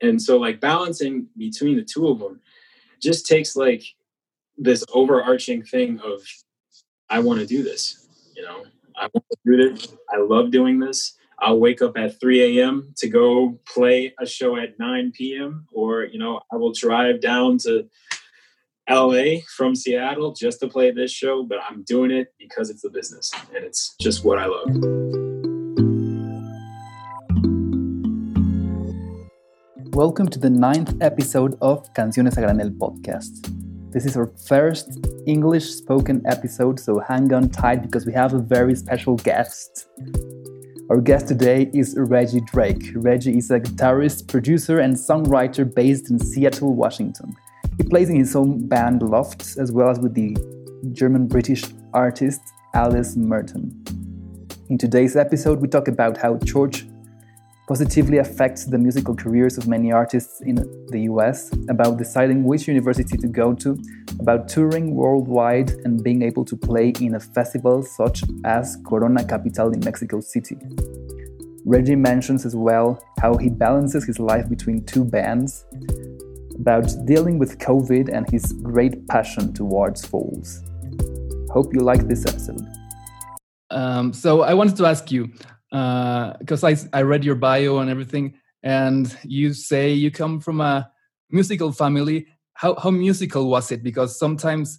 And so like balancing between the two of them just takes like this overarching thing of I want to do this, you know. I want to do this. I love doing this. I'll wake up at 3 a.m. to go play a show at 9 p.m. or you know, I will drive down to LA from Seattle just to play this show, but I'm doing it because it's a business and it's just what I love. Welcome to the ninth episode of Canciones a Granel podcast. This is our first English spoken episode, so hang on tight because we have a very special guest. Our guest today is Reggie Drake. Reggie is a guitarist, producer, and songwriter based in Seattle, Washington. He plays in his own band Lofts as well as with the German British artist Alice Merton. In today's episode, we talk about how church positively affects the musical careers of many artists in the US, about deciding which university to go to, about touring worldwide and being able to play in a festival such as Corona Capital in Mexico City. Reggie mentions as well how he balances his life between two bands, about dealing with COVID and his great passion towards Foals. Hope you like this episode. Um, so I wanted to ask you, because uh, I, I read your bio and everything, and you say you come from a musical family. How, how musical was it? Because sometimes,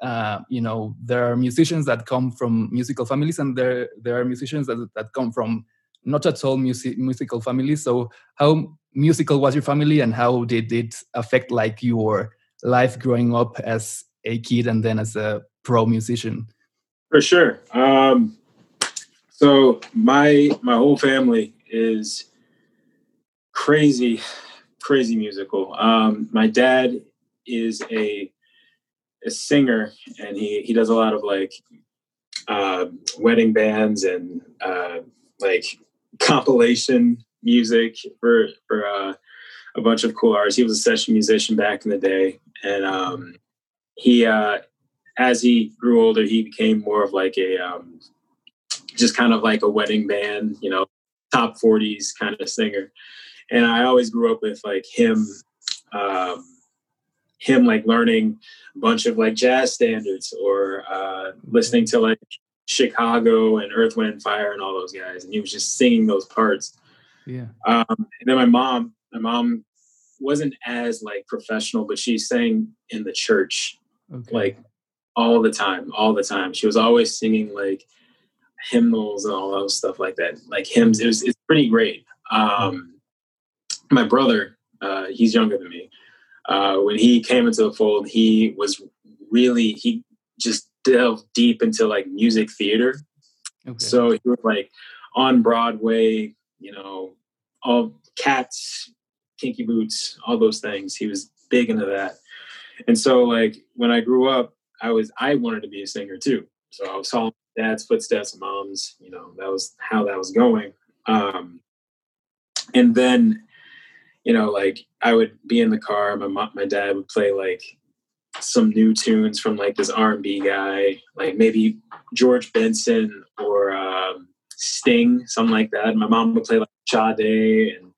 uh, you know, there are musicians that come from musical families, and there there are musicians that, that come from not at all music, musical families. So, how musical was your family, and how did it affect like your life growing up as a kid and then as a pro musician? For sure. Um, so my my whole family is crazy, crazy musical. Um, my dad is a a singer, and he he does a lot of like uh, wedding bands and uh, like compilation music for for uh, a bunch of cool artists. He was a session musician back in the day, and um, he uh, as he grew older, he became more of like a um, just kind of like a wedding band, you know, top 40s kind of singer. And I always grew up with like him, um, him like learning a bunch of like jazz standards or uh, listening to like Chicago and Earth, Wind, and Fire and all those guys. And he was just singing those parts. Yeah. Um, and then my mom, my mom wasn't as like professional, but she sang in the church okay. like all the time, all the time. She was always singing like hymnals and all those stuff like that, like hymns. It was it's pretty great. Um, my brother, uh, he's younger than me. Uh, when he came into the fold, he was really he just delved deep into like music theater. Okay. So he was like on Broadway, you know, all cats, kinky boots, all those things. He was big into that. And so like when I grew up, I was I wanted to be a singer too. So I was following dad's footsteps, mom's, you know, that was how that was going. Um, and then, you know, like I would be in the car, my mom, my dad would play like some new tunes from like this R&B guy, like maybe George Benson or um, Sting, something like that. My mom would play like Sade and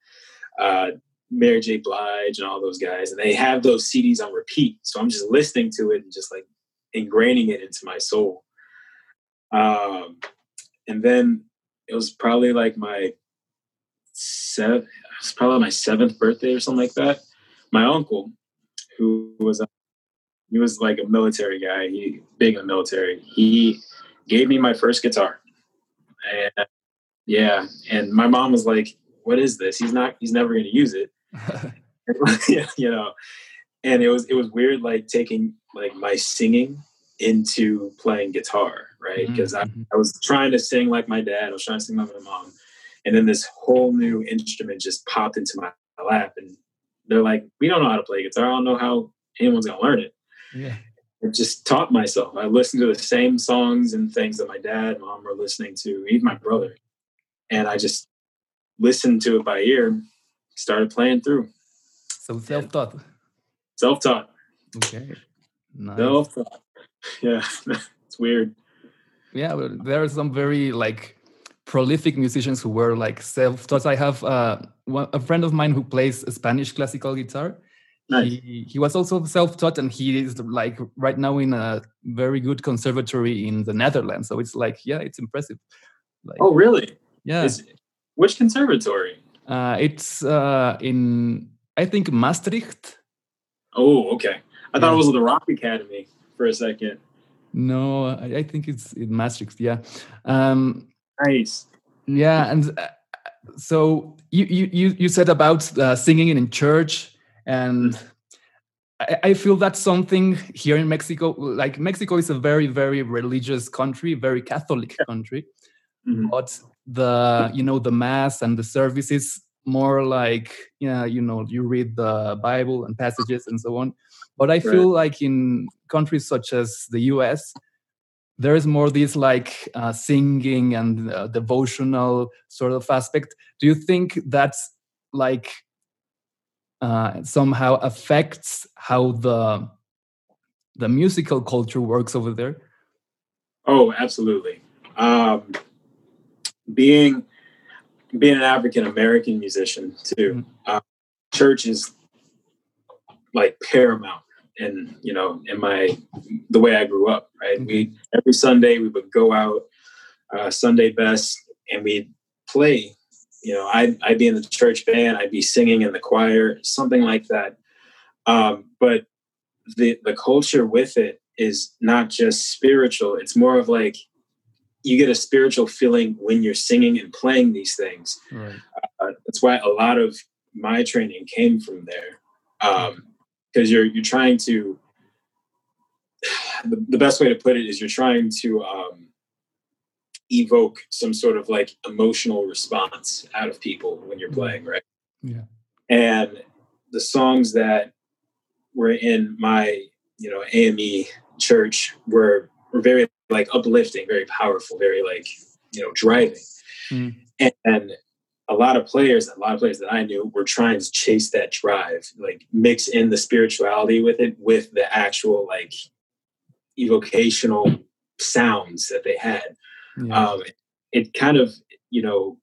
uh, Mary J. Blige and all those guys, and they have those CDs on repeat. So I'm just listening to it and just like ingraining it into my soul. Um, and then it was probably like my seven, it's probably my seventh birthday or something like that. My uncle, who was a, he was like a military guy, he big in the military. He gave me my first guitar, and yeah, and my mom was like, "What is this? He's not. He's never going to use it." you know, and it was it was weird, like taking like my singing into playing guitar, right? Because mm-hmm. I, I was trying to sing like my dad, I was trying to sing like my mom. And then this whole new instrument just popped into my lap. And they're like, we don't know how to play guitar. I don't know how anyone's going to learn it. Yeah. I just taught myself. I listened to the same songs and things that my dad, mom were listening to, even my brother. And I just listened to it by ear, started playing through. So self taught. Self taught. Okay. Nice. Self taught. yeah, it's weird. Yeah, but there are some very like prolific musicians who were like self-taught. I have uh, one, a friend of mine who plays a Spanish classical guitar. Nice. He, he was also self-taught, and he is like right now in a very good conservatory in the Netherlands. So it's like, yeah, it's impressive. Like, oh, really? Yeah. Is, which conservatory? Uh, it's uh, in I think Maastricht. Oh, okay. I yeah. thought it was the Rock Academy for a second. No, I, I think it's in Maastricht. Yeah. Um, nice. Yeah, and uh, so you you you said about uh, singing in church, and I, I feel that's something here in Mexico. Like Mexico is a very very religious country, very Catholic country, mm-hmm. but the you know the mass and the services more like yeah you know you read the bible and passages and so on but i feel right. like in countries such as the us there is more this like uh, singing and uh, devotional sort of aspect do you think that's like uh, somehow affects how the the musical culture works over there oh absolutely um, being being an African American musician too, mm-hmm. uh, church is like paramount in you know in my the way I grew up. Right, mm-hmm. we every Sunday we would go out uh, Sunday best and we'd play. You know, I'd I'd be in the church band, I'd be singing in the choir, something like that. Um, but the the culture with it is not just spiritual; it's more of like you get a spiritual feeling when you're singing and playing these things. Right. Uh, that's why a lot of my training came from there, because you're you're trying to. The, the, best way to put it is you're trying to um, evoke some sort of like emotional response out of people when you're mm-hmm. playing, right? Yeah. And the songs that were in my you know AME church were were very like uplifting, very powerful, very like you know driving. Mm. And, and a lot of players, a lot of players that I knew were trying to chase that drive, like mix in the spirituality with it, with the actual like evocational sounds that they had. Yeah. Um, it kind of, you know,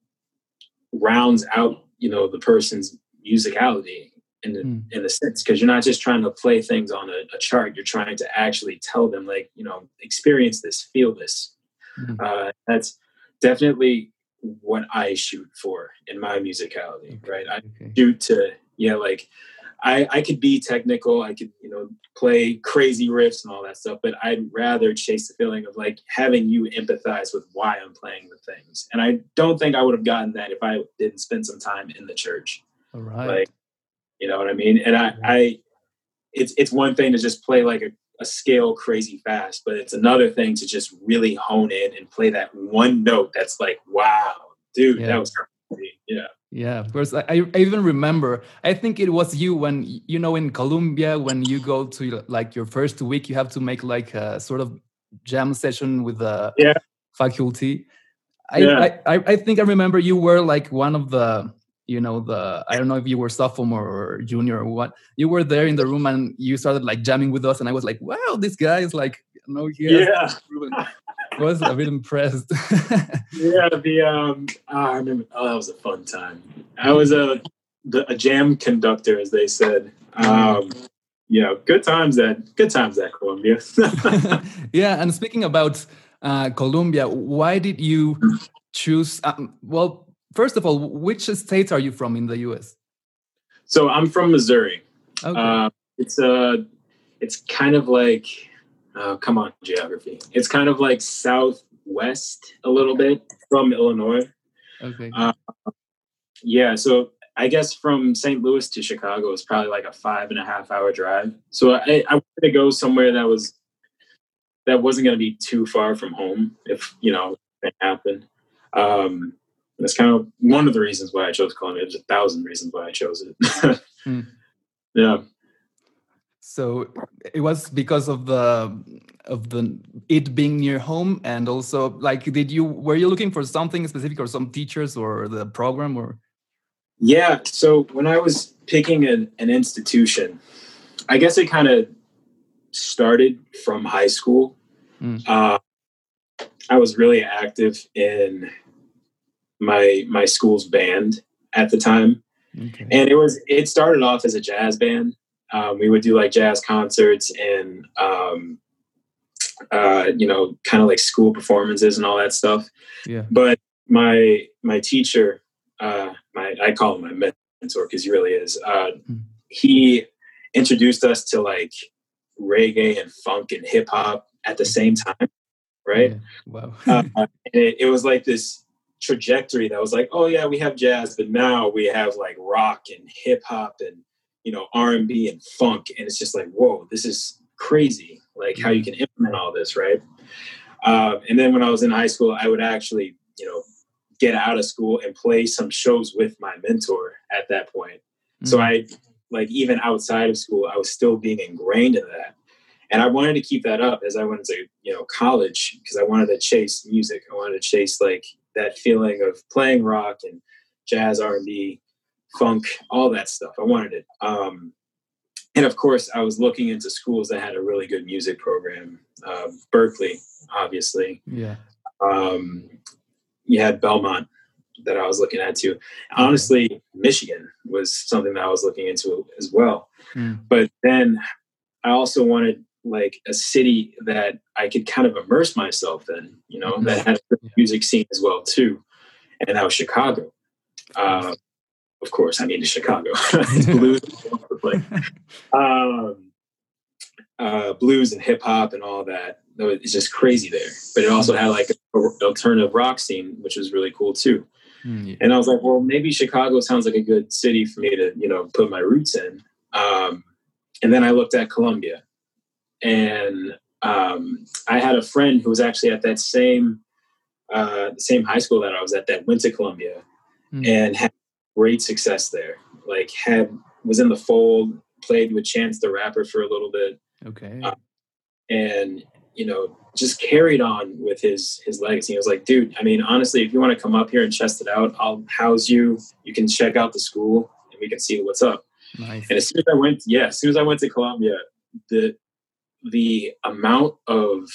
rounds out, you know, the person's musicality in the, mm. in a sense because you're not just trying to play things on a, a, chart you're trying to actually tell them like you know experience this feel this mm. uh, that's definitely what i shoot for in my musicality okay. right i okay. shoot to yeah like I, I could be technical i could you know play crazy riffs and all that stuff but i'd rather chase the feeling of like having you empathize with why i'm playing the things and i don't think i would have gotten that if i didn't spend some time in the church all right like you know what I mean? And I, I it's it's one thing to just play like a, a scale crazy fast, but it's another thing to just really hone in and play that one note that's like, wow, dude, yeah. that was crazy. Yeah. Yeah, of course. I, I even remember. I think it was you when you know in Colombia, when you go to like your first week, you have to make like a sort of jam session with the yeah. faculty. I, yeah. I I think I remember you were like one of the you know the i don't know if you were sophomore or junior or what you were there in the room and you started like jamming with us and i was like wow this guy is like you know he yeah. I was a bit impressed. Yeah the um oh, i remember oh that was a fun time. I was a the, a jam conductor as they said. Um yeah good times at good times at columbia. Yeah and speaking about uh, Columbia, why did you choose? Um, well, first of all, which states are you from in the U.S.? So I'm from Missouri. Okay. Uh, it's a, uh, it's kind of like, uh, come on, geography. It's kind of like southwest a little bit from Illinois. Okay. Uh, yeah. So I guess from St. Louis to Chicago is probably like a five and a half hour drive. So I, I wanted to go somewhere that was that wasn't going to be too far from home if you know it happened. Um, that's kind of one of the reasons why I chose Columbia. There's a thousand reasons why I chose it. mm. Yeah. So it was because of the of the it being near home, and also like, did you were you looking for something specific, or some teachers, or the program, or? Yeah. So when I was picking an, an institution, I guess it kind of started from high school. Mm. Uh, I was really active in my my school's band at the time, okay. and it was it started off as a jazz band. Um, we would do like jazz concerts and um, uh, you know, kind of like school performances and all that stuff. Yeah. But my my teacher, uh, my I call him my mentor because he really is. Uh, mm. He introduced us to like reggae and funk and hip hop at the same time, right? Yeah. Wow. uh, it, it was like this trajectory that was like, oh yeah, we have jazz, but now we have like rock and hip hop and you know R and B and funk, and it's just like, whoa, this is crazy. Like how you mm-hmm. can implement all this, right? Um, and then when I was in high school, I would actually, you know, get out of school and play some shows with my mentor at that point. Mm-hmm. So I like even outside of school, I was still being ingrained in that. And I wanted to keep that up as I went to, you know, college because I wanted to chase music. I wanted to chase like that feeling of playing rock and jazz, R and B, funk, all that stuff. I wanted it. Um, and of course, I was looking into schools that had a really good music program. Uh, Berklee, obviously. Yeah. Um, you had Belmont that I was looking at too. Honestly, Michigan was something that I was looking into as well. Mm. But then I also wanted like a city that I could kind of immerse myself in, you know, mm-hmm. that had a music scene as well too. And that was Chicago. Uh, of course, I mean Chicago. blues, um, uh, blues and hip hop and all that. It's just crazy there. But it also had like an alternative rock scene, which was really cool too. Mm, yeah. And I was like, well, maybe Chicago sounds like a good city for me to, you know, put my roots in. Um, and then I looked at Columbia, and um, I had a friend who was actually at that same uh, the same high school that I was at that went to Columbia, mm. and had great success there. Like had was in the fold, played with Chance the Rapper for a little bit. Okay. Uh, and you know, just carried on with his his legacy. He was like, dude, I mean, honestly, if you want to come up here and test it out, I'll house you. You can check out the school and we can see what's up. Nice. And as soon as I went, yeah, as soon as I went to Columbia, the the amount of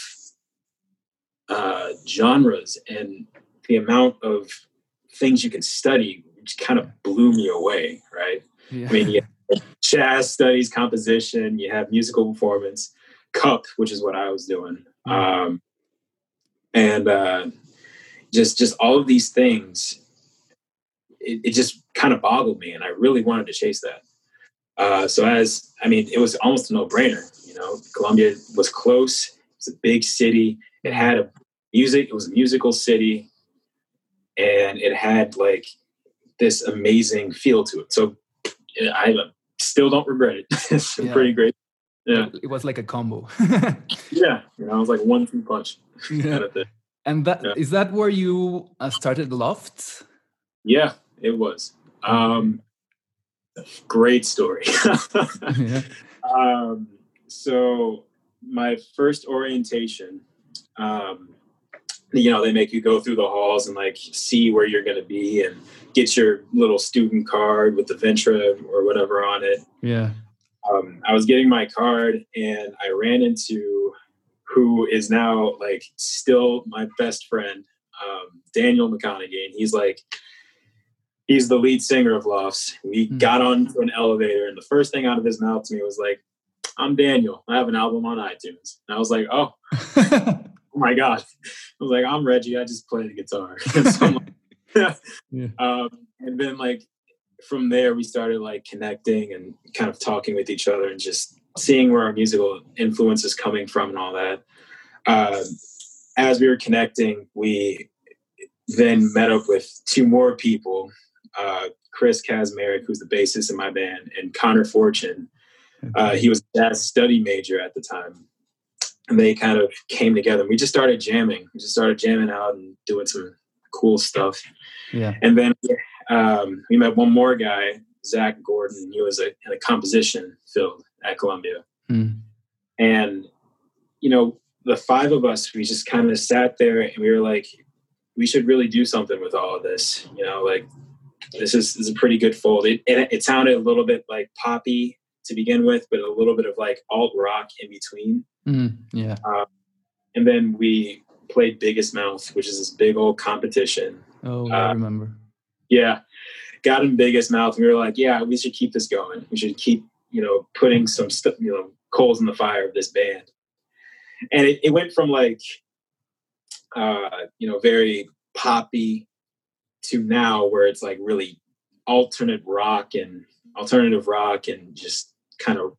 uh, genres and the amount of things you can study just kind of blew me away, right? Yeah. I mean, you jazz studies, composition, you have musical performance, cup, which is what I was doing. Mm-hmm. Um, and uh, just just all of these things, it, it just kind of boggled me, and I really wanted to chase that. Uh, so as I mean, it was almost a no brainer. You know, Columbia was close. It's a big city. It had a music. It was a musical city, and it had like this amazing feel to it. So I still don't regret it. it's yeah. pretty great. Yeah, it was like a combo. yeah, you know, I was like one two punch. Yeah. and that yeah. is that where you uh, started Loft? Yeah, it was. Um, great story. yeah. um, so my first orientation, um, you know, they make you go through the halls and like see where you're going to be and get your little student card with the Ventra or whatever on it. Yeah. Um, I was getting my card and I ran into who is now like still my best friend, um, Daniel McConaughey. And he's like, he's the lead singer of Lofts. We mm-hmm. got onto an elevator, and the first thing out of his mouth to me was like, "I'm Daniel. I have an album on iTunes." And I was like, "Oh, oh my god!" I was like, "I'm Reggie. I just play the guitar." so like, yeah. Um, and then like from there, we started like connecting and kind of talking with each other and just seeing where our musical influence is coming from and all that. Uh, as we were connecting, we then met up with two more people uh, Chris Kazmarek, who's the bassist in my band, and Connor Fortune. Uh, he was a jazz study major at the time. And they kind of came together. We just started jamming. We just started jamming out and doing some cool stuff. Yeah. And then um, we met one more guy, Zach Gordon. He was a, in a composition field at Columbia. Mm. And, you know, the five of us, we just kind of sat there and we were like, we should really do something with all of this. You know, like this is, this is a pretty good fold. It, it, it sounded a little bit like poppy to begin with, but a little bit of like alt rock in between. Mm, yeah. Um, and then we played Biggest Mouth, which is this big old competition Oh, I uh, remember. Yeah, got in Biggest mouth. And we were like, yeah, we should keep this going. We should keep, you know, putting some stuff, you know, coals in the fire of this band. And it, it went from like, uh, you know, very poppy to now where it's like really alternate rock and alternative rock and just kind of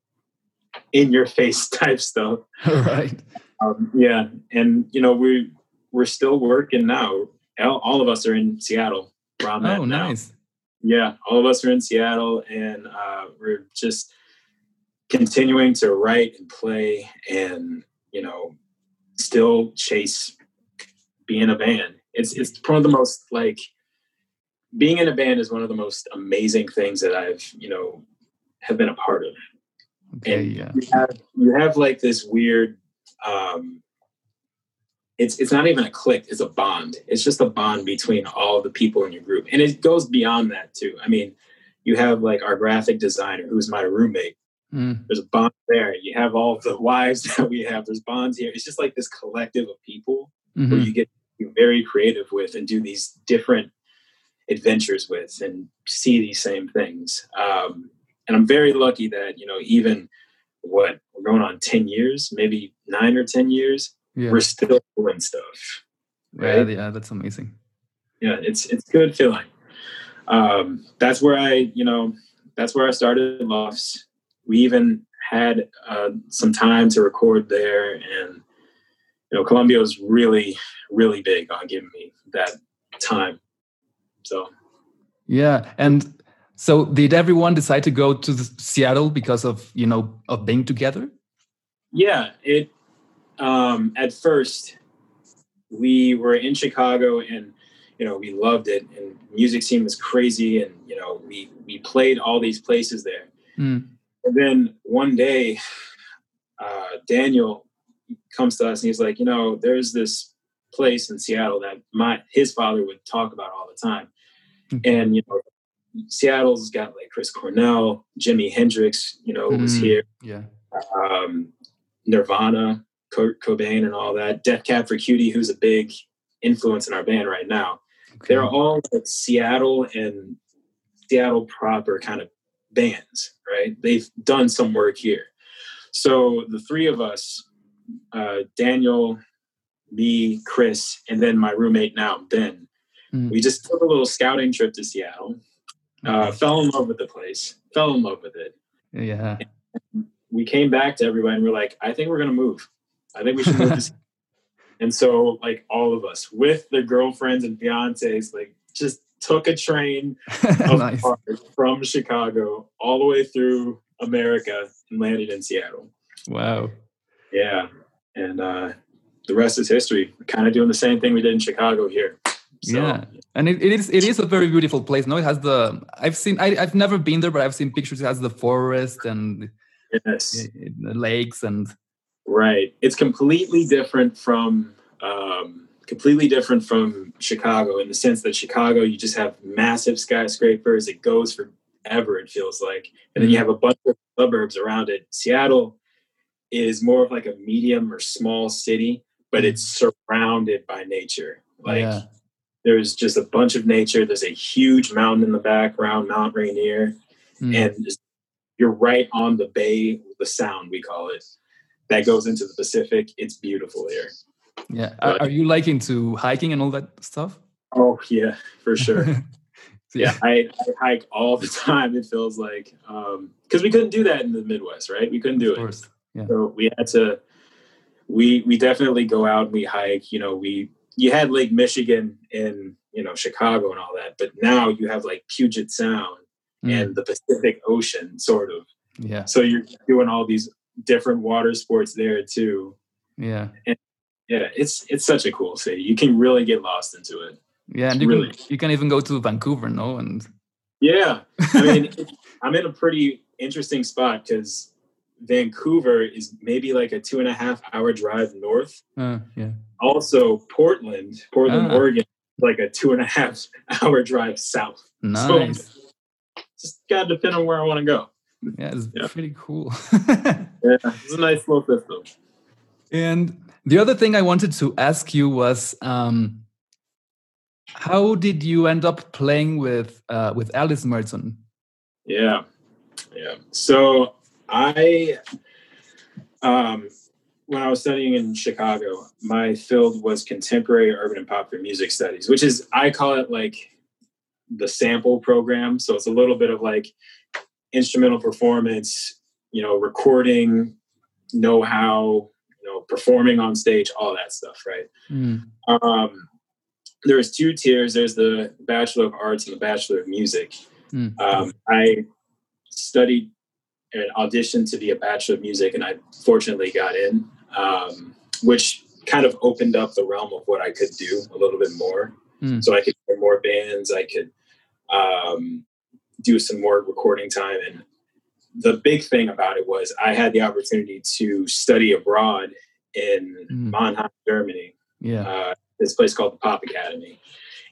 in your face type stuff. right. Um, yeah, and you know we we're still working now. All, of us are in Seattle. oh, nice. Yeah, all of us are in Seattle, and uh, we're just continuing to write and play, and you know, still chase being a band. It's it's one of the most like being in a band is one of the most amazing things that I've you know have been a part of. Okay, and yeah. you have you have like this weird um it's it's not even a click it's a bond it's just a bond between all the people in your group and it goes beyond that too i mean you have like our graphic designer who's my roommate mm. there's a bond there you have all the wives that we have there's bonds here it's just like this collective of people mm-hmm. where you get very creative with and do these different adventures with and see these same things um, and I'm very lucky that you know even what we're going on ten years, maybe nine or ten years, yeah. we're still doing stuff. Right? Yeah, yeah, that's amazing. Yeah, it's it's good feeling. Um, that's where I, you know, that's where I started Lofts. We even had uh, some time to record there, and you know, Columbia was really, really big on giving me that time. So, yeah, and so did everyone decide to go to Seattle because of you know of being together? Yeah, it. Um, at first, we were in Chicago, and you know we loved it, and music scene was crazy, and you know we we played all these places there. Mm. And then one day, uh, Daniel comes to us, and he's like, you know, there's this place in Seattle that my his father would talk about all the time, and you know Seattle's got like Chris Cornell, Jimi Hendrix, you know, mm, was here. Yeah. Um, Nirvana, Kurt Cobain, and all that. Death Cab for Cutie, who's a big influence in our band right now. Okay. They're all like Seattle and Seattle proper kind of bands, right? They've done some work here. So the three of us, uh, Daniel, me, Chris, and then my roommate now, Ben, mm. we just took a little scouting trip to Seattle uh, fell in love with the place. Fell in love with it. Yeah. And we came back to everybody and we're like, I think we're gonna move. I think we should move. and so, like all of us, with their girlfriends and fiancés, like just took a train nice. from Chicago all the way through America and landed in Seattle. Wow. Yeah. And uh, the rest is history. We're kind of doing the same thing we did in Chicago here. So, yeah, and it, it is it is a very beautiful place. No, it has the I've seen I, have never been there, but I've seen pictures. It has the forest and yes, the lakes and right. It's completely different from um, completely different from Chicago in the sense that Chicago you just have massive skyscrapers. It goes forever. It feels like, and then you mm-hmm. have a bunch of suburbs around it. Seattle is more of like a medium or small city, but mm-hmm. it's surrounded by nature. Like. Yeah there's just a bunch of nature. There's a huge mountain in the background, Mount Rainier, mm. and you're right on the bay, the Sound we call it, that goes into the Pacific. It's beautiful here. Yeah, but, are you liking to hiking and all that stuff? Oh yeah, for sure. yeah, I, I, hike all the time. It feels like because um, we couldn't do that in the Midwest, right? We couldn't do it. Yeah. So we had to. We we definitely go out and we hike. You know, we you had Lake Michigan in you know Chicago and all that, but now you have like Puget Sound mm. and the Pacific Ocean, sort of. Yeah. So you're doing all these different water sports there too. Yeah. And yeah, it's it's such a cool city. You can really get lost into it. Yeah, and you really, can you can even go to Vancouver, no? And yeah, I mean, I'm in a pretty interesting spot because Vancouver is maybe like a two and a half hour drive north. Uh, yeah. Also, Portland, Portland, ah. Oregon, like a two and a half hour drive south. Nice. So just got to depend on where I want to go. Yeah, it's yeah. pretty cool. yeah, it's a nice little system. And the other thing I wanted to ask you was um, how did you end up playing with uh, with Alice Merton? Yeah, yeah. So I, um, when I was studying in Chicago, my field was contemporary urban and popular music studies, which is I call it like the sample program. So it's a little bit of like instrumental performance, you know, recording, know how, you know, performing on stage, all that stuff, right? Mm. Um, there's two tiers. There's the Bachelor of Arts and the Bachelor of Music. Mm. Um, I studied and auditioned to be a Bachelor of Music, and I fortunately got in, um, which kind of opened up the realm of what I could do a little bit more. Mm. So I could hear more bands. I could um, do some more recording time. And the big thing about it was I had the opportunity to study abroad in mm. Mannheim, Germany. Yeah. Uh, this place called the Pop Academy.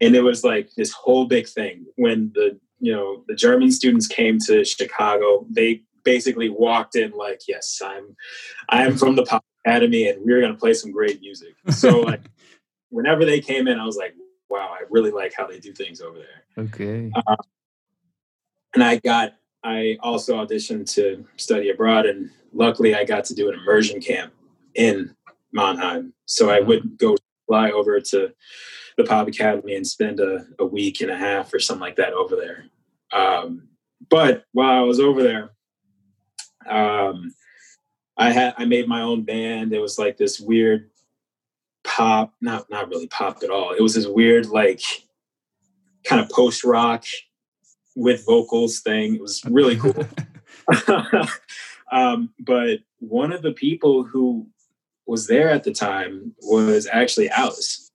And it was like this whole big thing when the you know the German students came to Chicago. They basically walked in like, "Yes, I'm I'm from the Pop Academy, and we're going to play some great music." So like, whenever they came in, I was like, "Wow, I really like how they do things over there." Okay. Uh, and I got I also auditioned to study abroad, and luckily I got to do an immersion camp in Mannheim. So I would go fly over to the Pop Academy and spend a, a week and a half or something like that over there. Um, but while I was over there, um, I had I made my own band. It was like this weird pop, not not really pop at all. It was this weird like kind of post rock with vocals thing. It was really cool. um, but one of the people who was there at the time was actually Alice,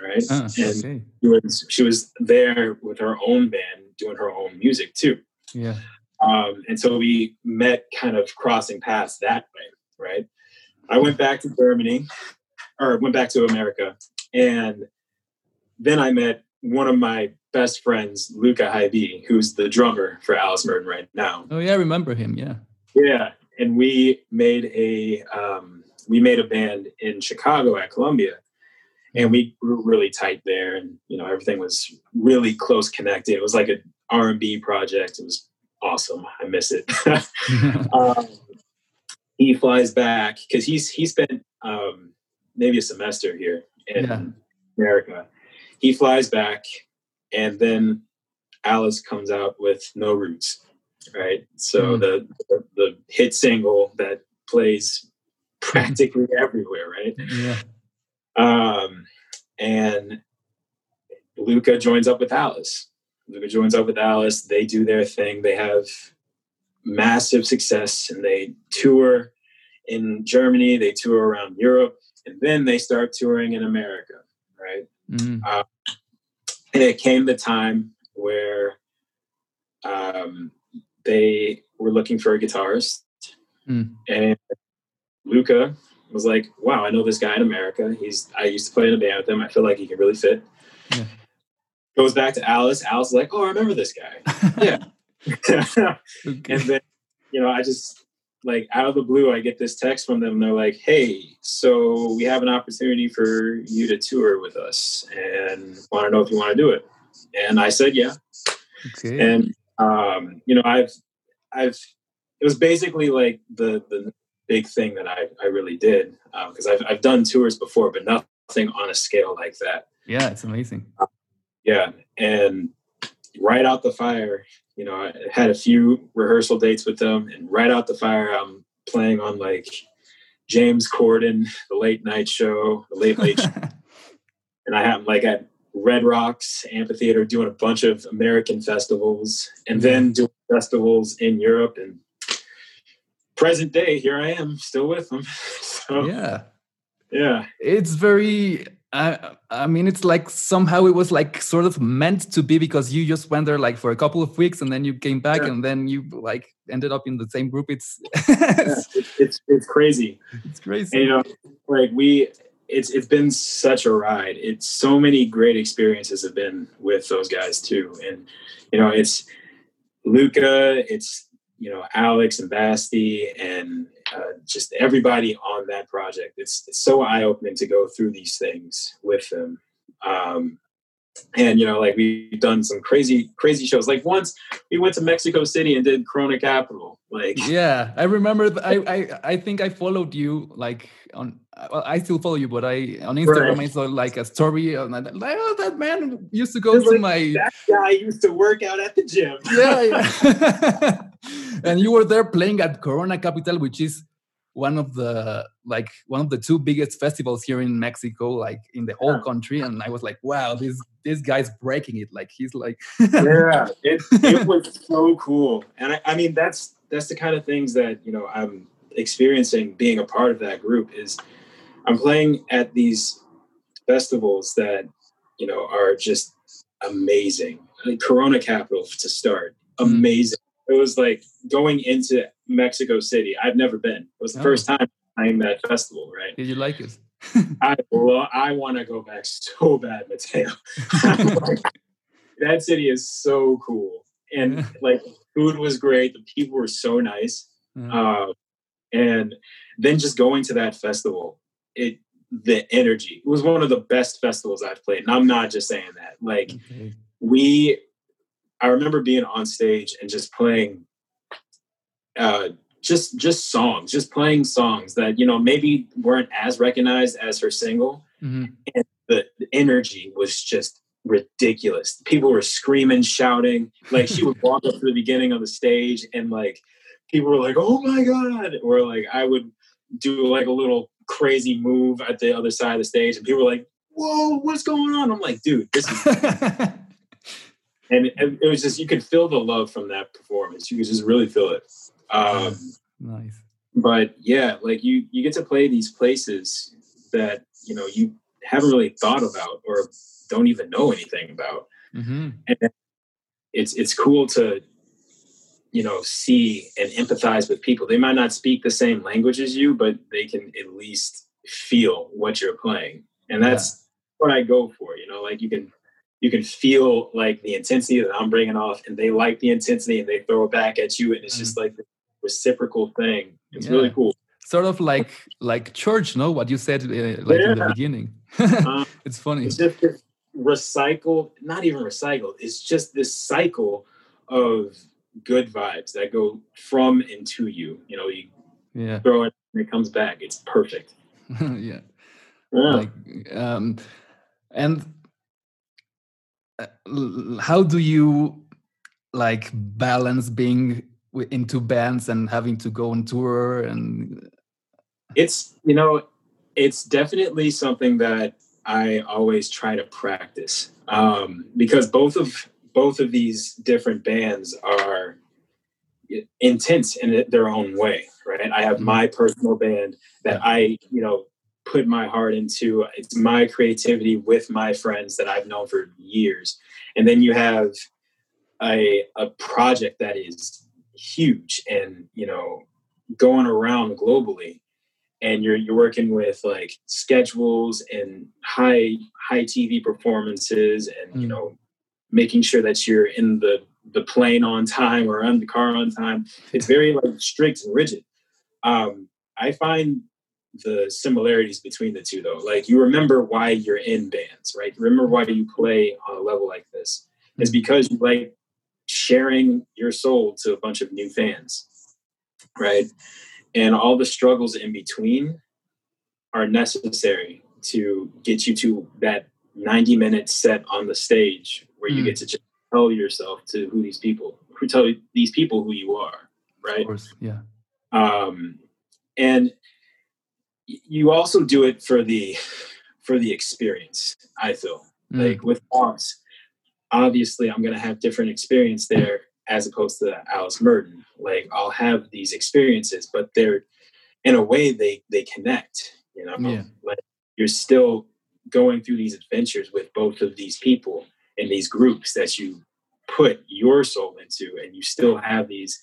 right? Oh, and okay. she was she was there with her own band doing her own music too. Yeah. Um, and so we met kind of crossing paths that way, right? I went back to Germany or went back to America and then I met one of my best friends, Luca Hybe, who's the drummer for Alice Merton right now. Oh yeah, I remember him. Yeah. Yeah, and we made a um, we made a band in Chicago at Columbia, and we grew really tight there, and you know everything was really close connected. It was like an R and B project. It was awesome. I miss it. um, he flies back because he's he spent um, maybe a semester here in yeah. America. He flies back, and then Alice comes out with No Roots, right? So mm. the, the the hit single that plays practically everywhere, right? Yeah. Um, and Luca joins up with Alice. Luca joins up with Alice. They do their thing. They have massive success and they tour in Germany, they tour around Europe, and then they start touring in America, right? Mm-hmm. Uh, and it came the time where um, they were looking for a guitarist, mm. and Luca was like, "Wow, I know this guy in America. He's I used to play in a band with him. I feel like he can really fit." Yeah. Goes back to Alice. Alice is like, "Oh, I remember this guy." yeah. And then, you know, I just like out of the blue, I get this text from them. They're like, "Hey, so we have an opportunity for you to tour with us, and want to know if you want to do it." And I said, "Yeah." Okay. And um, you know, I've, I've, it was basically like the the big thing that I, I really did because um, I've, I've done tours before, but nothing on a scale like that. Yeah, it's amazing. Yeah. And right out the fire, you know, I had a few rehearsal dates with them, and right out the fire, I'm playing on like James Corden, the late night show, the late late show. and I have like at Red Rocks Amphitheater doing a bunch of American festivals and then mm-hmm. doing festivals in Europe and present day, here I am still with them. so, yeah. Yeah. It's very I, I mean, it's like somehow it was like sort of meant to be because you just went there like for a couple of weeks and then you came back yeah. and then you like ended up in the same group. It's yeah, it's, it's, it's crazy. It's crazy. And, you know, like we it's it's been such a ride. It's so many great experiences have been with those guys too, and you know, it's Luca, it's you know Alex and Basti and uh, just everybody on that project. It's, it's so eye opening to go through these things with them. Um, and you know like we've done some crazy crazy shows like once we went to mexico city and did corona capital like yeah i remember i i, I think i followed you like on well, i still follow you but i on instagram right. i saw like a story on that like oh that man used to go to like, my that guy used to work out at the gym yeah, yeah. and you were there playing at corona capital which is one of the like one of the two biggest festivals here in Mexico, like in the whole country. And I was like, wow, this this guy's breaking it. Like he's like Yeah, it, it was so cool. And I, I mean that's that's the kind of things that, you know, I'm experiencing being a part of that group is I'm playing at these festivals that, you know, are just amazing. Like Corona Capital to start. Mm-hmm. Amazing. It was like going into Mexico City. I've never been. It was the oh. first time playing that festival, right? Did you like it? I lo- I want to go back so bad, Mateo. that city is so cool, and like food was great. The people were so nice, uh, and then just going to that festival, it the energy it was one of the best festivals I've played, and I'm not just saying that. Like okay. we, I remember being on stage and just playing uh, just just songs, just playing songs that you know maybe weren't as recognized as her single, mm-hmm. and the, the energy was just ridiculous. People were screaming, shouting. Like she would walk up to the beginning of the stage, and like people were like, "Oh my god!" Or like I would do like a little crazy move at the other side of the stage, and people were like, "Whoa, what's going on?" I'm like, "Dude, this is." and it, it was just you could feel the love from that performance. You could just really feel it. Um, nice. But yeah, like you you get to play these places that you know you haven't really thought about or don't even know anything about, mm-hmm. and it's it's cool to you know see and empathize with people. They might not speak the same language as you, but they can at least feel what you're playing, and that's yeah. what I go for. You know, like you can you can feel like the intensity that I'm bringing off, and they like the intensity, and they throw it back at you, and it's mm. just like a reciprocal thing. It's yeah. really cool. Sort of like like church, no? What you said uh, like yeah. in the beginning. um, it's funny. It's just recycled, not even recycled. It's just this cycle of good vibes that go from and to you. You know, you yeah. throw it and it comes back. It's perfect. yeah. yeah. Like, um, and how do you like balance being into bands and having to go on tour and it's you know it's definitely something that i always try to practice um, because both of both of these different bands are intense in their own way right i have mm-hmm. my personal band that i you know put my heart into it's my creativity with my friends that i've known for years. And then you have a, a project that is huge and you know going around globally. And you're you're working with like schedules and high high TV performances and mm. you know making sure that you're in the the plane on time or on the car on time. It's very like strict and rigid. Um i find the similarities between the two though like you remember why you're in bands right remember why you play on a level like this is mm. because you like sharing your soul to a bunch of new fans, right? And all the struggles in between are necessary to get you to that 90 minute set on the stage where mm. you get to just tell yourself to who these people who tell these people who you are right of course yeah um and you also do it for the for the experience i feel mm. like with Moss obviously I'm going to have different experience there as opposed to Alice Merton. Like I'll have these experiences, but they're in a way they they connect. You know, yeah. like you're still going through these adventures with both of these people and these groups that you put your soul into, and you still have these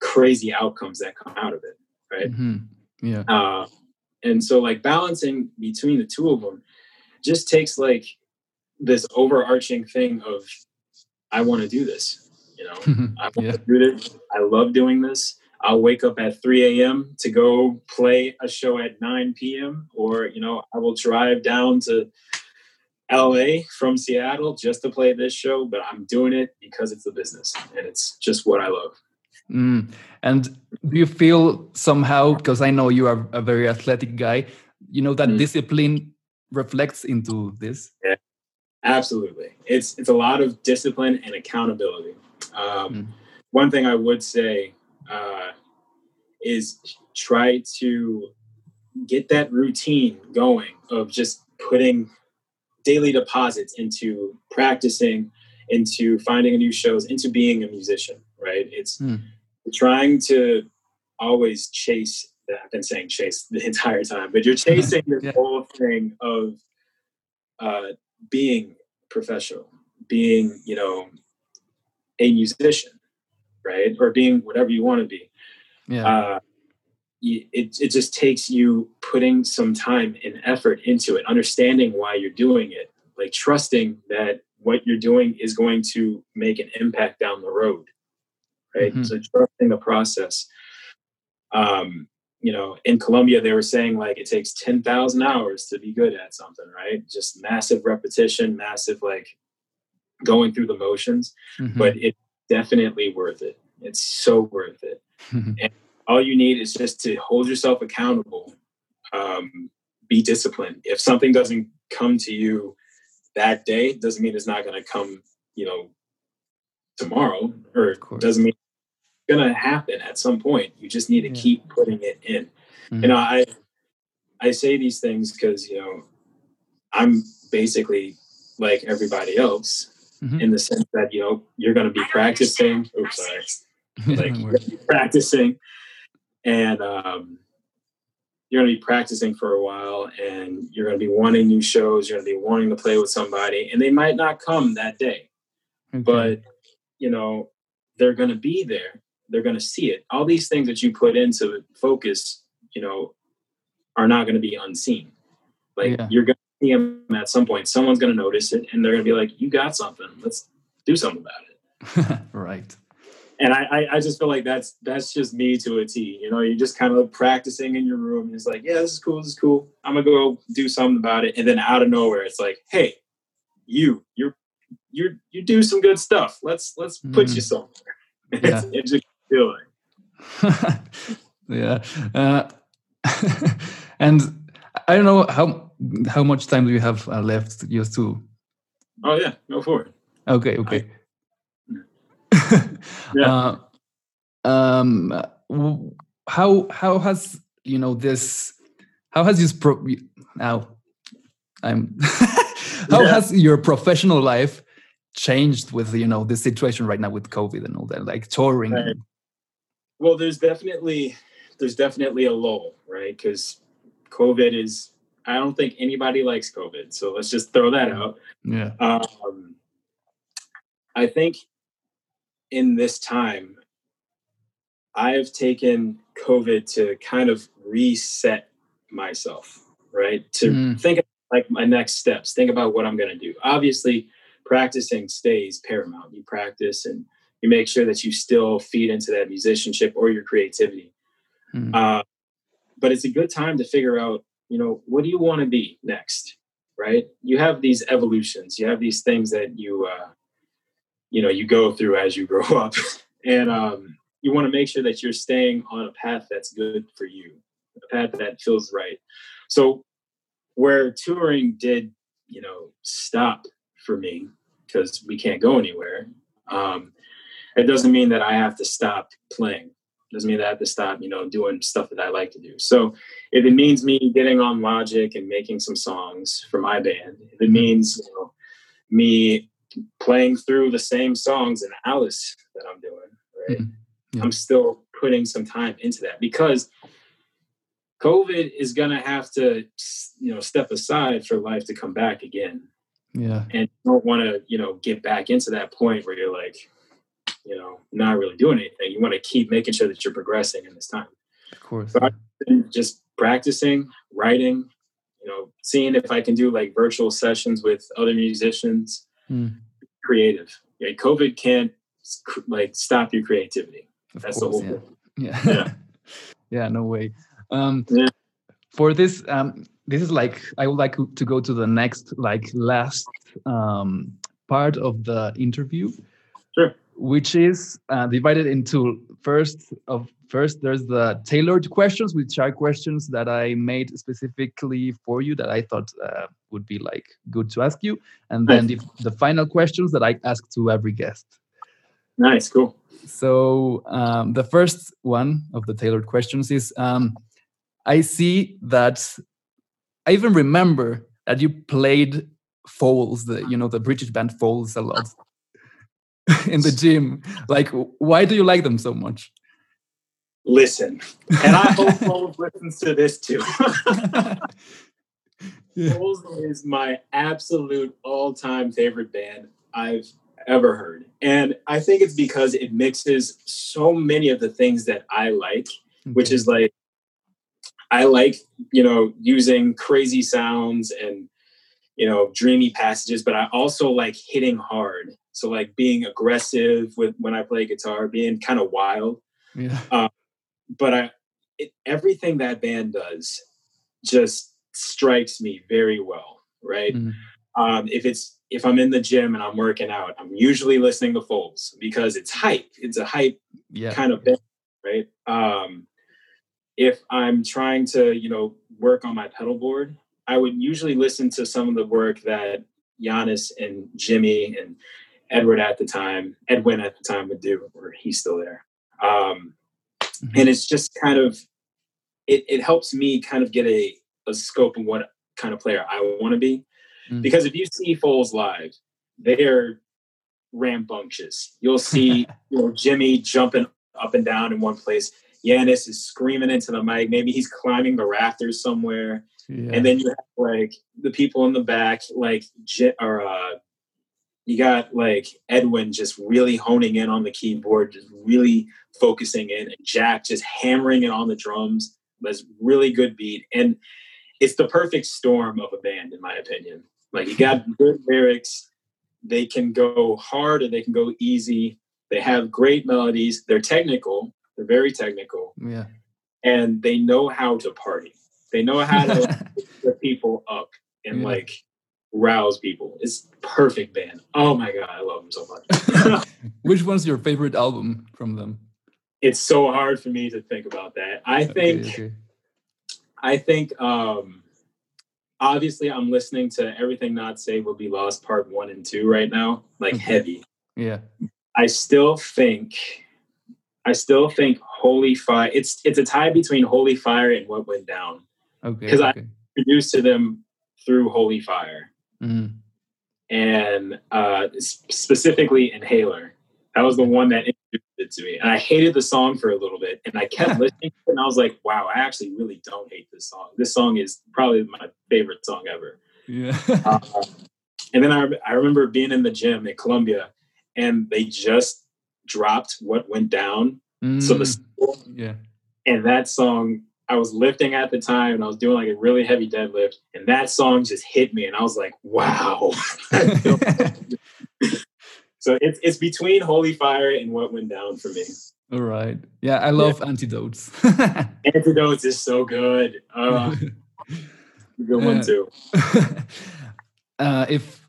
crazy outcomes that come out of it, right? Mm-hmm. Yeah. Uh, and so, like balancing between the two of them just takes like this overarching thing of I want to do this. You know, I want yeah. to do this. I love doing this. I'll wake up at 3 a.m. to go play a show at 9 p.m. Or, you know, I will drive down to LA from Seattle just to play this show, but I'm doing it because it's a business and it's just what I love. Mm. And do you feel somehow, because I know you are a very athletic guy, you know that mm. discipline reflects into this? Yeah, absolutely. It's it's a lot of discipline and accountability. Um, mm. One thing I would say uh, is try to get that routine going of just putting daily deposits into practicing, into finding new shows, into being a musician, right? It's mm. Trying to always chase that I've been saying chase the entire time, but you're chasing this yeah. whole thing of uh, being professional, being, you know, a musician, right? Or being whatever you want to be. Yeah. Uh, it, it just takes you putting some time and effort into it, understanding why you're doing it, like trusting that what you're doing is going to make an impact down the road, right? Mm-hmm. So trusting the process. Um, you know, in Columbia, they were saying like it takes 10,000 hours to be good at something, right? Just massive repetition, massive like going through the motions, mm-hmm. but it's definitely worth it. It's so worth it. Mm-hmm. And all you need is just to hold yourself accountable um, be disciplined if something doesn't come to you that day doesn't mean it's not going to come you know tomorrow or doesn't mean going to happen at some point. You just need to yeah. keep putting it in. Mm-hmm. you know i i say these things because you know i'm basically like everybody else mm-hmm. in the sense that you know you're going to be practicing. Oops sorry. like practicing. And um, you're going to be practicing for a while and you're going to be wanting new shows. You're going to be wanting to play with somebody and they might not come that day. Okay. but you know they're going to be there they're going to see it all these things that you put into focus you know are not going to be unseen like yeah. you're going to see them at some point someone's going to notice it and they're going to be like you got something let's do something about it right and I, I just feel like that's that's just me to a T. You know, you're just kind of practicing in your room. And it's like, yeah, this is cool. This is cool. I'm gonna go do something about it. And then out of nowhere, it's like, hey, you, you're you're, you do some good stuff. Let's let's put mm. you somewhere. Yeah. Feeling. yeah. Uh, and I don't know how how much time do you have uh, left just to. Oh yeah, go for it. Okay. Okay. I, yeah. Uh, um, how how has you know this? How has this pro? Now, I'm. how yeah. has your professional life changed with you know the situation right now with COVID and all that, like touring? Right. Well, there's definitely there's definitely a lull, right? Because COVID is. I don't think anybody likes COVID, so let's just throw that out. Yeah. Um, I think in this time, I've taken COVID to kind of reset myself, right? To mm. think like my next steps, think about what I'm going to do. Obviously, practicing stays paramount. You practice and you make sure that you still feed into that musicianship or your creativity. Mm. Uh, but it's a good time to figure out, you know, what do you want to be next, right? You have these evolutions, you have these things that you uh, you know you go through as you grow up and um, you want to make sure that you're staying on a path that's good for you a path that feels right so where touring did you know stop for me because we can't go anywhere um, it doesn't mean that i have to stop playing it doesn't mean that i have to stop you know doing stuff that i like to do so if it means me getting on logic and making some songs for my band if it means you know me playing through the same songs in Alice that I'm doing, right? Mm-hmm. Yeah. I'm still putting some time into that because COVID is going to have to, you know, step aside for life to come back again. Yeah. And you don't want to, you know, get back into that point where you're like, you know, not really doing anything. You want to keep making sure that you're progressing in this time. Of course. So just practicing, writing, you know, seeing if I can do like virtual sessions with other musicians. Mm creative. Yeah, COVID can't like stop your creativity. Of That's course, the whole yeah. Yeah. yeah. yeah, no way. Um, yeah. for this, um, this is like I would like to go to the next, like last um, part of the interview. Sure. Which is uh, divided into first of first there's the tailored questions, which are questions that I made specifically for you that I thought uh, would be like good to ask you, and then the, the final questions that I ask to every guest. Nice, cool. So um, the first one of the tailored questions is um, I see that I even remember that you played Foals, the you know the British band Foals a lot in the gym. Like, why do you like them so much? Listen, and I hope Foals listens to this too. yeah. Is my absolute all-time favorite band I've ever heard. And I think it's because it mixes so many of the things that I like, okay. which is like, I like, you know, using crazy sounds and, you know, dreamy passages, but I also like hitting hard. So, like being aggressive with when I play guitar, being kind of wild. Yeah. Um, but I, it, everything that band does just strikes me very well, right? Mm-hmm. Um, if it's if I'm in the gym and I'm working out, I'm usually listening to Foals because it's hype. It's a hype yeah. kind of band, right? Um, if I'm trying to, you know, work on my pedal board, I would usually listen to some of the work that Yannis and Jimmy and Edward at the time, Edwin at the time would do, or he's still there. Um, mm-hmm. And it's just kind of, it, it helps me kind of get a, a scope of what kind of player I want to be. Mm. Because if you see Foals live, they're rambunctious. You'll see you know Jimmy jumping up and down in one place. Yannis is screaming into the mic. Maybe he's climbing the rafters somewhere. Yeah. And then you have like the people in the back, like or uh, you got like Edwin just really honing in on the keyboard, just really focusing in, and Jack just hammering it on the drums. That's really good beat, and it's the perfect storm of a band, in my opinion. Like you got good lyrics. They can go hard or they can go easy. They have great melodies. They're technical. They're very technical. Yeah. And they know how to party. They know how to get people up and yeah. like rouse people. It's perfect band. Oh my god, I love them so much. Which one's your favorite album from them? It's so hard for me to think about that. I think okay, okay. I think um obviously I'm listening to Everything Not Saved Will Be Lost part one and two right now, like heavy. Yeah. I still think I still think Holy Fire it's it's a tie between Holy Fire and What Went Down. Okay. Because okay. I introduced to them through Holy Fire. Mm. And uh specifically Inhaler. That was the one that it to me. And I hated the song for a little bit. And I kept listening and I was like, wow, I actually really don't hate this song. This song is probably my favorite song ever. Yeah. uh, and then I, I remember being in the gym at Columbia and they just dropped what went down. Mm, so the mm. yeah. And that song, I was lifting at the time and I was doing like a really heavy deadlift. And that song just hit me. And I was like, wow. so it's it's between Holy Fire and What Went Down for me. All right. Yeah, I love yeah. Antidotes. Antidotes is so good. Uh, good one too. uh, if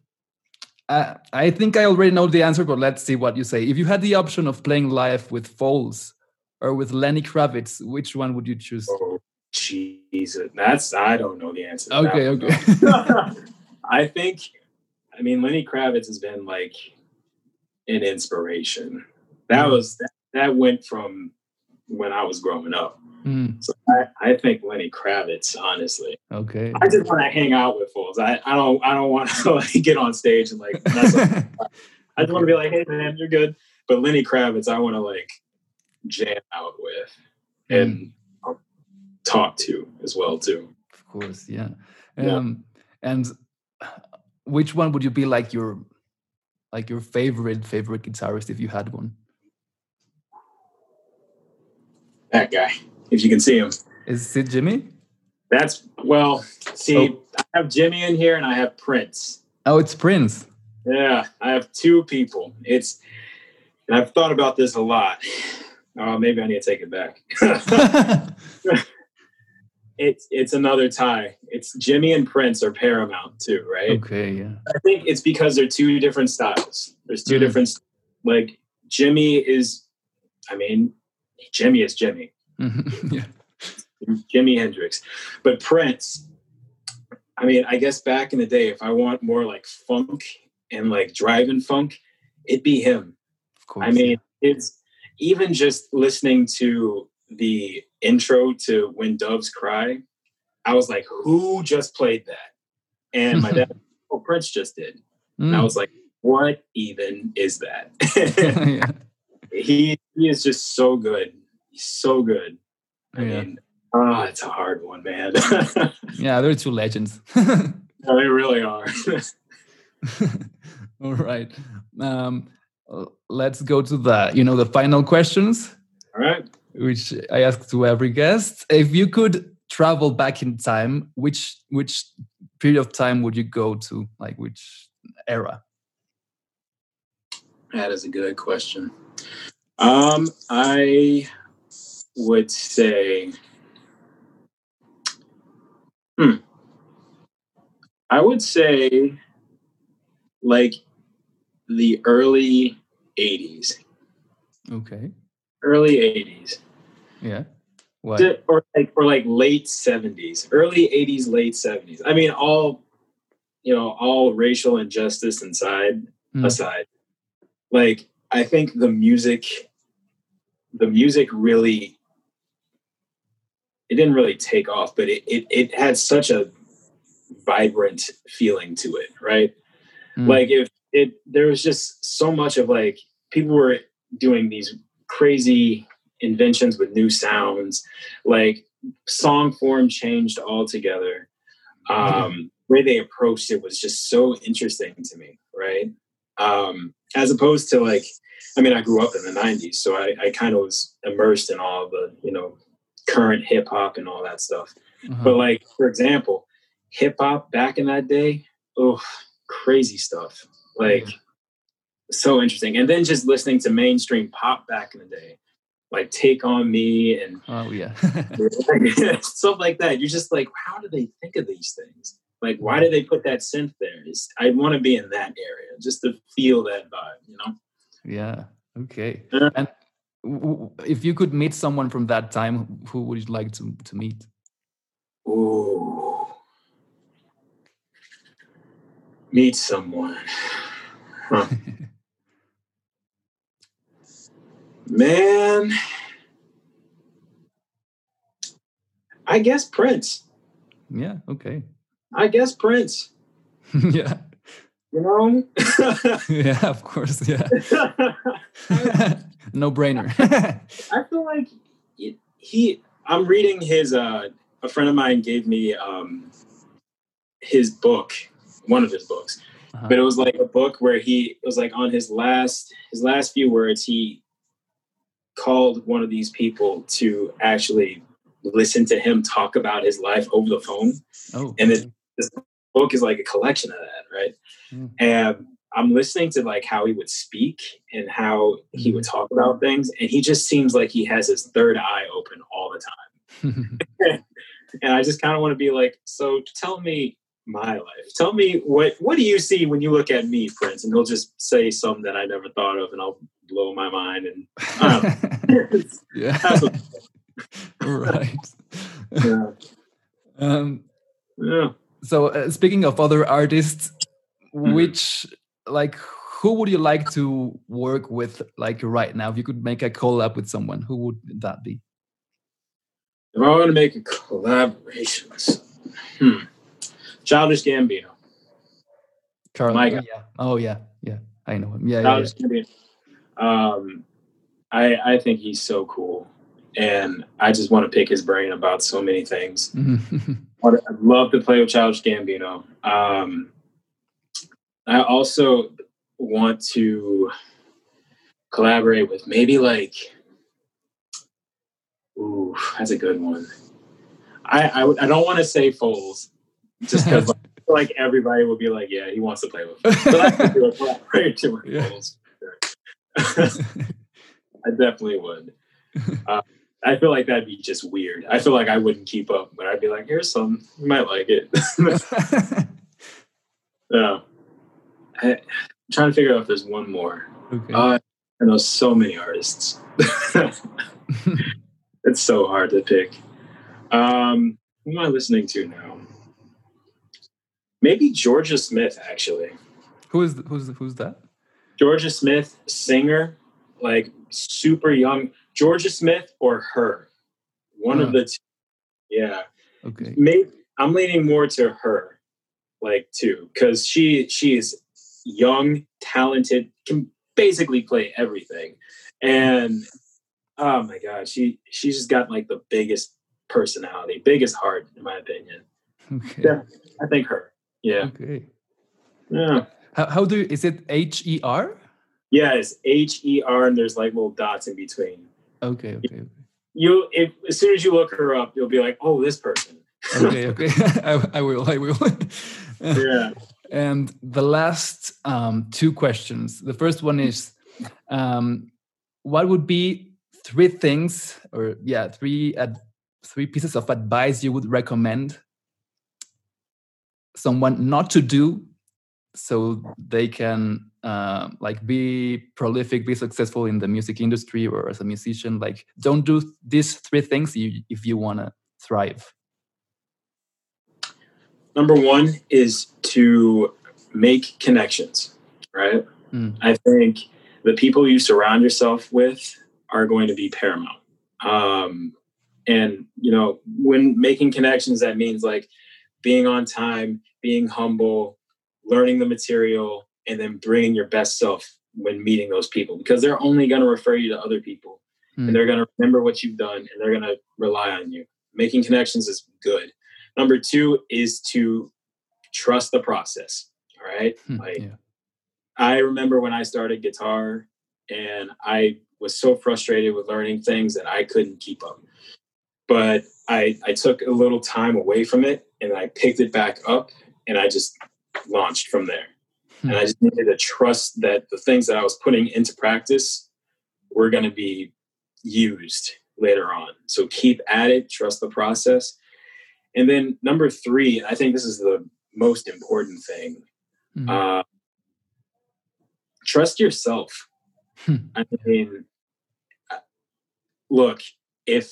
uh, I think I already know the answer, but let's see what you say. If you had the option of playing live with Foals or with Lenny Kravitz, which one would you choose? Oh, Jesus, that's I don't know the answer. Okay, okay. I think, I mean, Lenny Kravitz has been like an inspiration. That mm. was that, that went from when I was growing up. Mm. So I, I think Lenny Kravitz, honestly. Okay. I just want to hang out with Foals. I, I don't I don't want to like get on stage and like I just want to be like, hey man, you're good. But Lenny Kravitz, I want to like jam out with and mm. talk to as well too. Of course, yeah. Um, yeah. And which one would you be like your like your favorite favorite guitarist if you had one? That guy, if you can see him. Is it Jimmy? That's well. See, oh. I have Jimmy in here, and I have Prince. Oh, it's Prince. Yeah, I have two people. It's, and I've thought about this a lot. Oh, maybe I need to take it back. it's it's another tie. It's Jimmy and Prince are paramount too, right? Okay, yeah. I think it's because they're two different styles. There's 2 Mhm. different like Jimmy is I mean, Jimmy is Jimmy. Mhm, yeah. Jimi Hendrix. But Prince, I mean, I guess back in the day, if I want more like funk and like driving funk, it'd be him. Of course. I mean, it's even just listening to the intro to When Doves Cry, I was like, who just played that? And my dad, oh, Prince just did. And I Mm. was like, what even is that? yeah. he he is just so good. He's so good. I Yeah. mean, oh, it's a hard one, man. yeah, they're two legends. They really are. All right. Um, let's go to the you know the final questions, All right. which I ask to every guest. If you could travel back in time, which which period of time would you go to? Like which era? That is a good question. Um, I would say, hmm, I would say, like the early '80s, Okay. early '80s, Yeah. Why? D- or like or like late '70s, early '80s, late '70s. I mean, all you know, all racial injustice inside Mm. aside like i think the music the music really it didn't really take off but it it, it had such a vibrant feeling to it right Mm. like if it there was just so much of like people were doing these crazy inventions with new sounds. Like song form changed altogether. Um way they approached it was just so interesting to me right? Um as opposed to like i mean i grew up in the 90s so i, I kind of was immersed in all the you know current hip hop and all that stuff. Uh-huh. but like for example hip hop back in that day oh crazy stuff like so interesting and then just listening to mainstream pop back in the day like take on me and oh yeah. stuff like that you're just like how do they think of these things like why did they put that synth there It's- i want to be in that area just to feel that vibe you know yeah. Okay. Yeah. And w- if you could meet someone from that time, who would you like to to meet? Ooh. Meet someone. Huh. Man. I guess Prince. Yeah. Okay. I guess Prince. yeah. You know? Yeah. Of course. Yeah. no brainer. I feel like he, he I'm reading his uh a friend of mine gave me um his book, one of his books. Uh-huh. But it was like a book where he it was like on his last his last few words he called one of these people to actually listen to him talk about his life over the phone. oh. and it- this Book is like a collection of that, right? Mm. And I'm listening to like how he would speak and how he would talk about things, and he just seems like he has his third eye open all the time. and I just kind of want to be like, so tell me my life. Tell me what what do you see when you look at me, Prince? And he'll just say something that I never thought of, and I'll blow my mind. And yeah. Right. yeah, Um, yeah. so uh, speaking of other artists, Mm-hmm. which like who would you like to work with like right now? If you could make a collab with someone, who would that be? if I want to make a collaboration, with someone, hmm. Childish Gambino. Carl. My oh, yeah. Oh yeah. Yeah. I know him. Yeah. yeah, Childish Gambino. Um, I I think he's so cool, and I just want to pick his brain about so many things. yeah. I'd love to play with Childish Gambino. Um, I also want to collaborate with maybe like, ooh, that's a good one. I I, I don't want to say Foals, just because like, like everybody will be like, yeah, he wants to play with. But I could do a collaboration with Yeah. I definitely would. Uh, I feel like that'd be just weird. I feel like I wouldn't keep up, but I'd be like, here's some, you might like it. no. I, am trying to figure out if there's one more. Okay. Uh, I know so many artists. it's so hard to pick. Um, who am I listening to now? Maybe Jorja Smith, actually. Who is who's who's that? Jorja Smith, singer, like super young. Jorja Smith or H.E.R., one of the two. Yeah. Okay. Maybe I'm leaning more to her, like too, because she she is young, talented, can basically play everything, and oh my god, she she's just got like the biggest personality, biggest heart, in my opinion. Okay. Yeah, I think her. Yeah. Okay. Yeah. How, how do is it H E R? Yeah, it's H E R, and there's like little dots in between. Okay. Okay. You, if as soon as you look her up, you'll be like, "Oh, this person." okay. Okay. I, I will. I will. yeah. And the last um, two questions. The first one is, um, what would be three things, or yeah, three three pieces of advice you would recommend someone not to do so they can uh, like be prolific be successful in the music industry or as a musician like don't do these three things if you want to thrive. Number one is to make connections right? Mm. i think the people you surround yourself with are going to be paramount. Um, and you know when making connections that means like being on time being humble, learning the material, and then bringing your best self when meeting those people because they're only going to refer you to other people mm. and they're going to remember what you've done and they're going to rely on you. Making connections is good. Number two is to trust the process. All right. Mm, like, yeah. I remember when I started guitar and I was so frustrated with learning things that I couldn't keep up. But I, I took a little time away from it and I picked it back up and I just launched from there. Hmm. And I just needed to trust that the things that I was putting into practice were going to be used later on. So keep at it, trust the process. And then number three, I think this is the most important thing. Mm-hmm. Uh, trust yourself. Hmm. I mean, look, if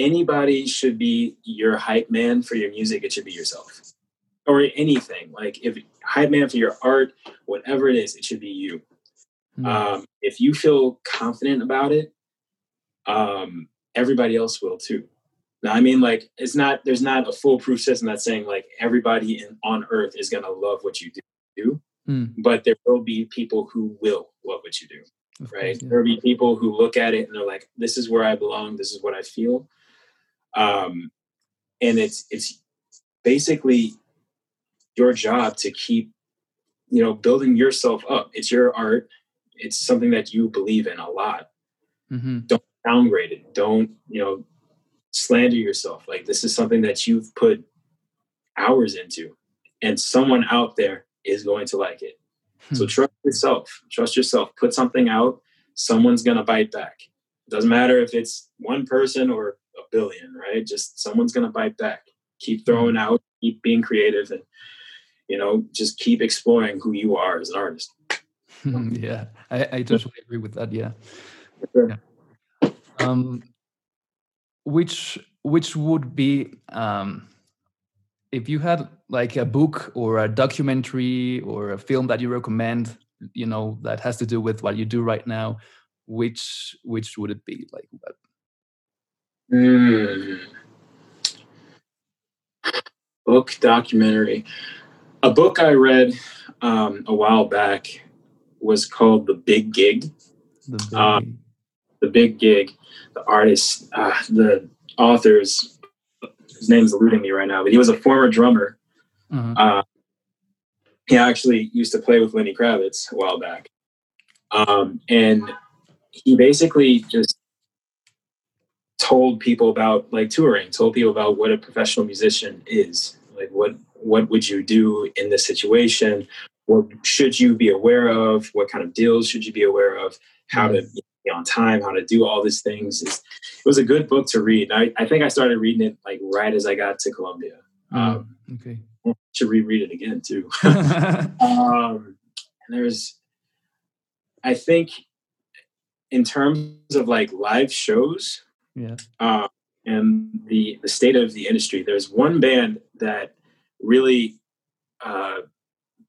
anybody should be your hype man for your music, it should be yourself or anything. Like if hype man for your art, whatever it is, it should be you. Mm. Um, if you feel confident about it, um, everybody else will too. Now, I mean, like it's not there's not a foolproof system that's saying like everybody in, on earth is gonna love what you do, mm. but there will be people who will love what you do. Of right? Course, yeah. There'll be people who look at it and they're like, "This is where I belong. This is what I feel." Um, and it's it's basically your job to keep you know building yourself up. It's your art. It's something that you believe in a lot. Mm-hmm. don't downgrade it. Don't you know slander yourself. Like this is something that you've put hours into and someone out there is going to like it. Hmm. so trust yourself. Trust yourself. Put something out. Someone's going to bite back. It doesn't matter if it's one person or billion right just someone's going to bite back keep throwing hmm. out keep being creative and you know, just keep exploring who you are as an artist. yeah, I, I, totally agree with that. Yeah. Sure. yeah. Um, which which would be um, if you had like a book or a documentary or a film that you recommend, you know, that has to do with what you do right now, which which would it be? Like what? Mm. Book documentary. A book I read um, a while back was called The Big Gig. The Big, uh, the big Gig. The artist, uh, the author's his name's eluding me right now, but he was a former drummer. Uh-huh. Uh, he actually used to play with Lenny Kravitz a while back. Um, and he basically just told people about like touring, told people about what a professional musician is, like what what would you do in this situation? What should you be aware of? What kind of deals should you be aware of? How to mm-hmm. on time, how to do all these things. It's, it was a good book to read. I, I think I started reading it like right as I got to Columbia. Mm, um, okay. I should reread it again too. um, and there's, I think, in terms of like live shows, yeah, uh, and the the state of the industry, there's one band that really uh,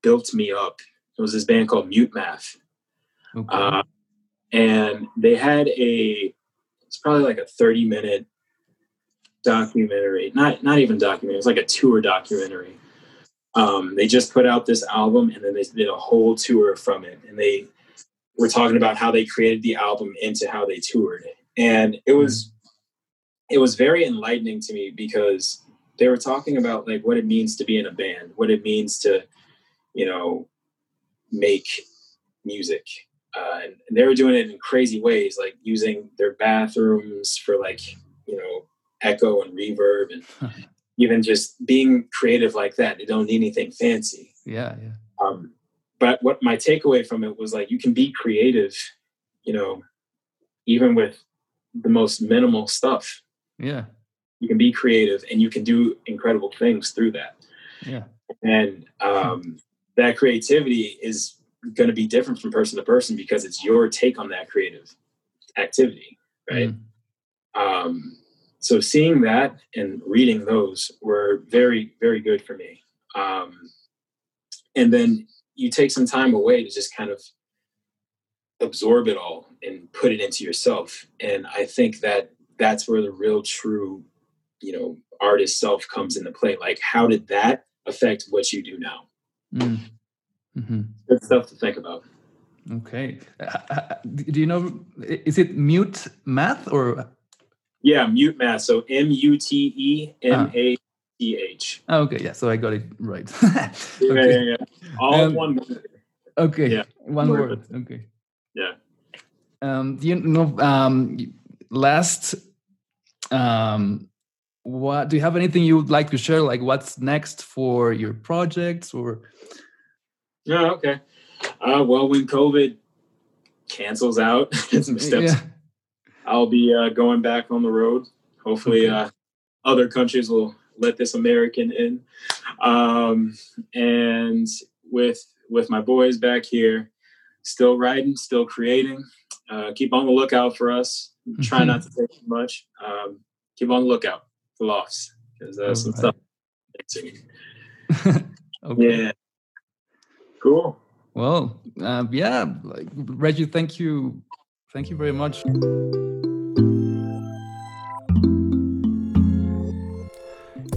built me up. It was this band called Mute Math. Okay. Uh, and they had a it's probably like a 30 minute documentary not not even documentary it's like a tour documentary um, they just put out this album and then they did a whole tour from it and they were talking about how they created the album into how they toured and it was it was very enlightening to me because they were talking about like what it means to be in a band what it means to you know make music uh, and, and, they were doing it in crazy ways, like using their bathrooms for like you know echo and reverb, and even just being creative like that. They don't need anything fancy. Yeah, yeah. Um, but what my takeaway from it was like you can be creative, you know, even with the most minimal stuff. Yeah. You can be creative and you can do incredible things through that. Yeah. And um, that creativity is going to be different from person to person because it's your take on that creative activity, right? Mm. Um, so seeing that and reading those were very, very good for me. Um, and then you take some time away to just kind of absorb it all and put it into yourself. And I think that that's where the real true, you know, artist self comes into play. Like, how did that affect what you do now? Mm. Mm-hmm. Good stuff to think about. Okay. Uh, do you know, is it mute math or? Yeah, mute math. So M U T E M A T H. Ah, okay, yeah. So I got it right. okay. Yeah, yeah, yeah. All um, one word. Okay. Yeah. One word. Okay. Yeah. Um, do you know, um, last, um, what do you have anything you would like to share? Like what's next for your projects or? Yeah. okay. Uh, well, when COVID cancels out steps, yeah. I'll be uh, going back on the road. Hopefully, okay. uh, other countries will let this American in. Um, and with with my boys back here, still writing, still creating. Uh, keep on the lookout for us. Try not to take too much. Um, keep on the lookout for lofts because uh, some right. stuff. okay. Yeah. Cool. Well, uh, yeah, like, Reggie, thank you. Thank you very much.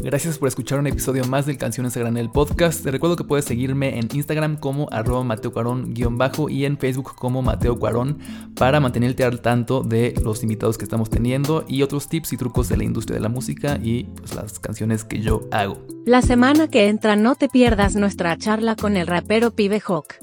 Gracias por escuchar un episodio más del Canciones a Granel Podcast. Te recuerdo que puedes seguirme en Instagram como arroba Mateo bajo y en Facebook como Mateo Cuarón para mantenerte al tanto de los invitados que estamos teniendo y otros tips y trucos de la industria de la música y pues, las canciones que yo hago. La semana que entra no te pierdas nuestra charla con el rapero Pibe Hawk.